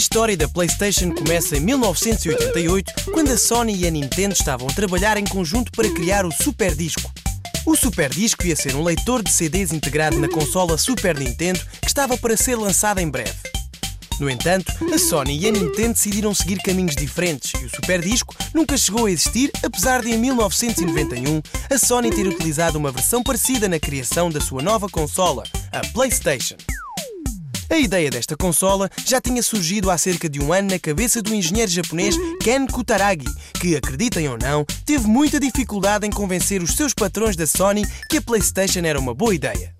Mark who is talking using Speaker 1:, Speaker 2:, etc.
Speaker 1: história da PlayStation começa em 1988, quando a Sony e a Nintendo estavam a trabalhar em conjunto para criar o Super Disco. O Super Disco ia ser um leitor de CDs integrado na consola Super Nintendo que estava para ser lançada em breve. No entanto, a Sony e a Nintendo decidiram seguir caminhos diferentes e o Super Disco nunca chegou a existir, apesar de em 1991 a Sony ter utilizado uma versão parecida na criação da sua nova consola, a PlayStation. A ideia desta consola já tinha surgido há cerca de um ano na cabeça do engenheiro japonês Ken Kutaragi, que, acreditem ou não, teve muita dificuldade em convencer os seus patrões da Sony que a PlayStation era uma boa ideia.